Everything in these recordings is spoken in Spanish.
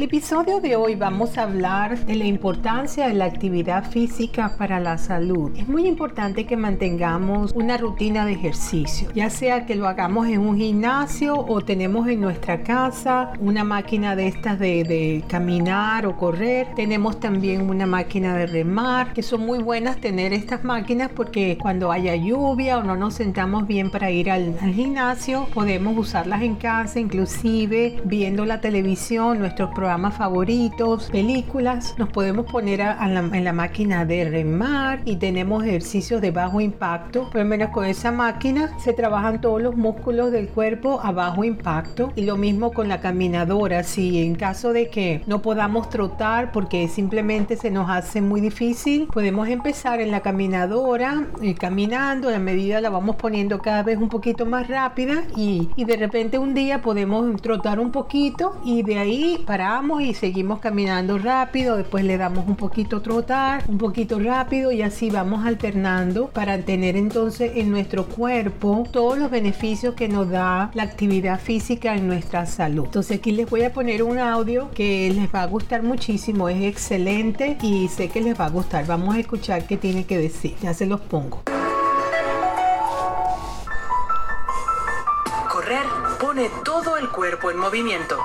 El episodio de hoy vamos a hablar de la importancia de la actividad física para la salud. Es muy importante que mantengamos una rutina de ejercicio, ya sea que lo hagamos en un gimnasio o tenemos en nuestra casa una máquina de estas de, caminar o correr. Tenemos también una máquina de remar, que son muy buenas tener estas máquinas porque cuando haya lluvia o no nos sentamos bien para ir al, al gimnasio, podemos usarlas en casa, inclusive viendo la televisión, nuestros programas favoritos, películas, nos podemos poner en la máquina de remar y tenemos ejercicios de bajo impacto. Por lo menos con esa máquina se trabajan todos los músculos del cuerpo a bajo impacto y lo mismo con la caminadora. Si en caso de que no podamos trotar porque simplemente se nos hace muy difícil, podemos empezar en la caminadora y caminando a medida la vamos poniendo cada vez un poquito más rápida y, y de repente un día podemos trotar un poquito y de ahí para y seguimos caminando rápido, después le damos un poquito trotar, un poquito rápido y así vamos alternando para tener entonces en nuestro cuerpo todos los beneficios que nos da la actividad física en nuestra salud. Entonces aquí les voy a poner un audio que les va a gustar muchísimo, es excelente y sé que les va a gustar. Vamos a escuchar qué tiene que decir, ya se los pongo. Correr pone todo el cuerpo en movimiento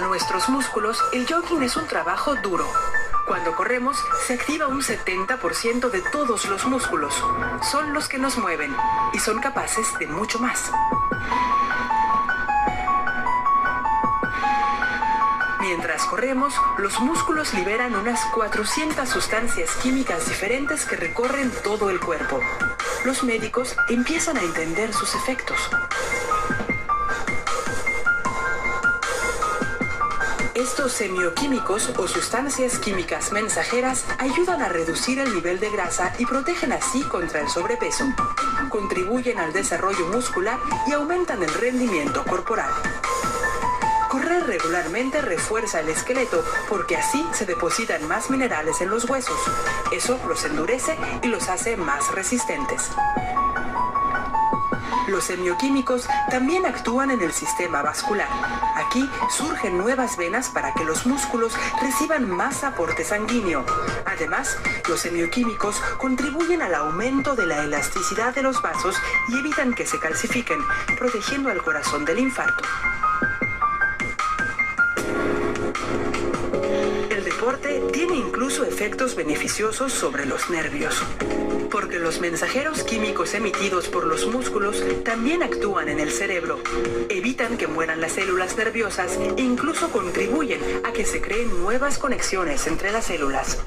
nuestros músculos, el jogging es un trabajo duro. Cuando corremos, se activa un 70% de todos los músculos. Son los que nos mueven y son capaces de mucho más. Mientras corremos, los músculos liberan unas 400 sustancias químicas diferentes que recorren todo el cuerpo. Los médicos empiezan a entender sus efectos. Estos semioquímicos o sustancias químicas mensajeras ayudan a reducir el nivel de grasa y protegen así contra el sobrepeso. Contribuyen al desarrollo muscular y aumentan el rendimiento corporal. Correr regularmente refuerza el esqueleto porque así se depositan más minerales en los huesos. Eso los endurece y los hace más resistentes. Los semioquímicos también actúan en el sistema vascular. Aquí surgen nuevas venas para que los músculos reciban más aporte sanguíneo. Además, los semioquímicos contribuyen al aumento de la elasticidad de los vasos y evitan que se calcifiquen, protegiendo al corazón del infarto. El deporte tiene incluso efectos beneficiosos sobre los nervios porque los mensajeros químicos emitidos por los músculos también actúan en el cerebro, evitan que mueran las células nerviosas e incluso contribuyen a que se creen nuevas conexiones entre las células.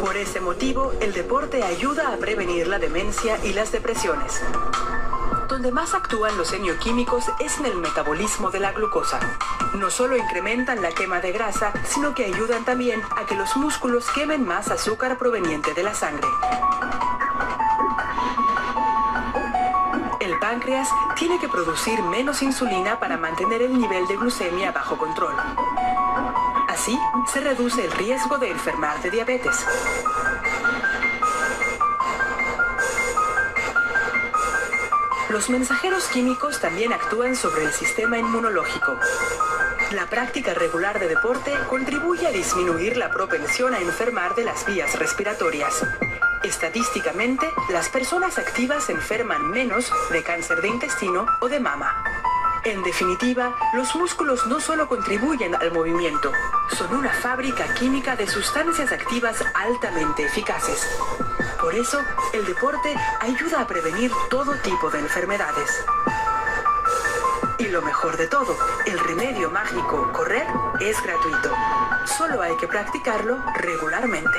Por ese motivo, el deporte ayuda a prevenir la demencia y las depresiones. Donde más actúan los semioquímicos es en el metabolismo de la glucosa. No solo incrementan la quema de grasa, sino que ayudan también a que los músculos quemen más azúcar proveniente de la sangre. El páncreas tiene que producir menos insulina para mantener el nivel de glucemia bajo control. Así, se reduce el riesgo de enfermar de diabetes. Los mensajeros químicos también actúan sobre el sistema inmunológico. La práctica regular de deporte contribuye a disminuir la propensión a enfermar de las vías respiratorias. Estadísticamente, las personas activas enferman menos de cáncer de intestino o de mama. En definitiva, los músculos no solo contribuyen al movimiento, son una fábrica química de sustancias activas altamente eficaces. Por eso, el deporte ayuda a prevenir todo tipo de enfermedades. Y lo mejor de todo, el remedio mágico correr es gratuito. Solo hay que practicarlo regularmente.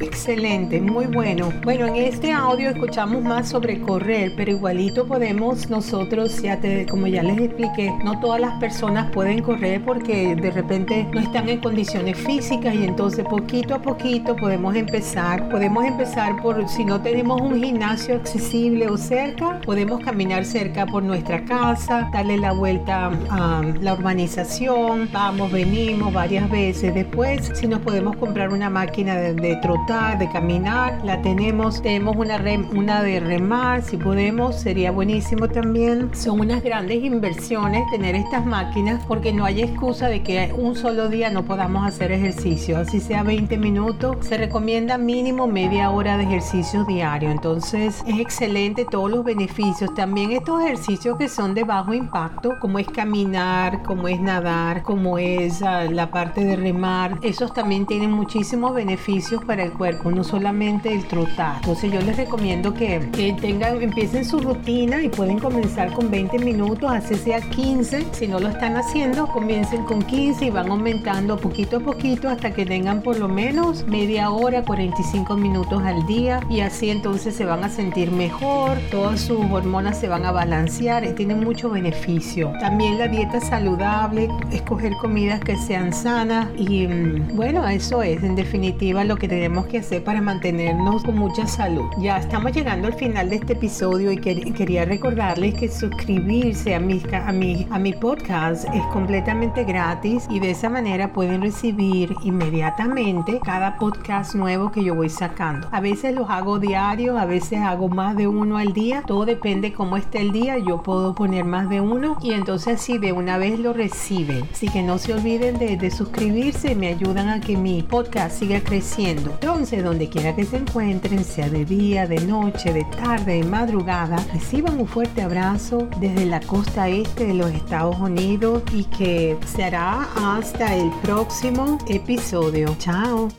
Excelente, muy bueno. Bueno, en este audio escuchamos más sobre correr, pero igualito podemos nosotros, ya te, como ya les expliqué, no todas las personas pueden correr porque de repente no están en condiciones físicas y entonces poquito a poquito podemos empezar. Podemos empezar por, si no tenemos un gimnasio accesible o cerca, podemos caminar cerca por nuestra casa, darle la vuelta a la urbanización, vamos, venimos varias veces. Después, si nos podemos comprar una máquina de, trotar, de caminar, la tenemos. Tenemos una, una de remar, si podemos, sería buenísimo también. Son unas grandes inversiones tener estas máquinas porque no hay excusa de que un solo día no podamos hacer ejercicio. Así sea 20 minutos, se recomienda mínimo media hora de ejercicio diario. Entonces es excelente todos los beneficios. También estos ejercicios que son de bajo impacto, como es caminar, como es nadar, como es ah, la parte de remar, esos también tienen muchísimos beneficios para el cuerpo, no solamente el trotar. Entonces yo les recomiendo que, que tengan, empiecen su rutina y pueden comenzar con 20 minutos, así sea 15. Si no lo están haciendo, comiencen con 15 y van aumentando poquito a poquito hasta que tengan por lo menos media hora, 45 minutos al día y así entonces se van a sentir mejor, todas sus hormonas se van a balancear y tienen mucho beneficio. También la dieta saludable, escoger comidas que sean sanas y mm, bueno, eso es en definitiva lo que tenemos que hacer para mantenernos con mucha salud. Ya estamos llegando al final de este episodio y quería recordarles que suscribirse a mi, a, mi, a mi podcast es completamente gratis y de esa manera pueden recibir inmediatamente cada podcast nuevo que yo voy sacando. A veces los hago diario, a veces hago más de uno al día, todo depende cómo esté el día, yo puedo poner más de uno y entonces así de una vez lo reciben. Así que no se olviden de, de suscribirse, me ayudan a que mi podcast siga creciendo. Donde quiera que se encuentren, sea de día, de noche, de tarde, de madrugada, reciban un fuerte abrazo desde la costa este de los Estados Unidos y que será hasta el próximo episodio. Chao.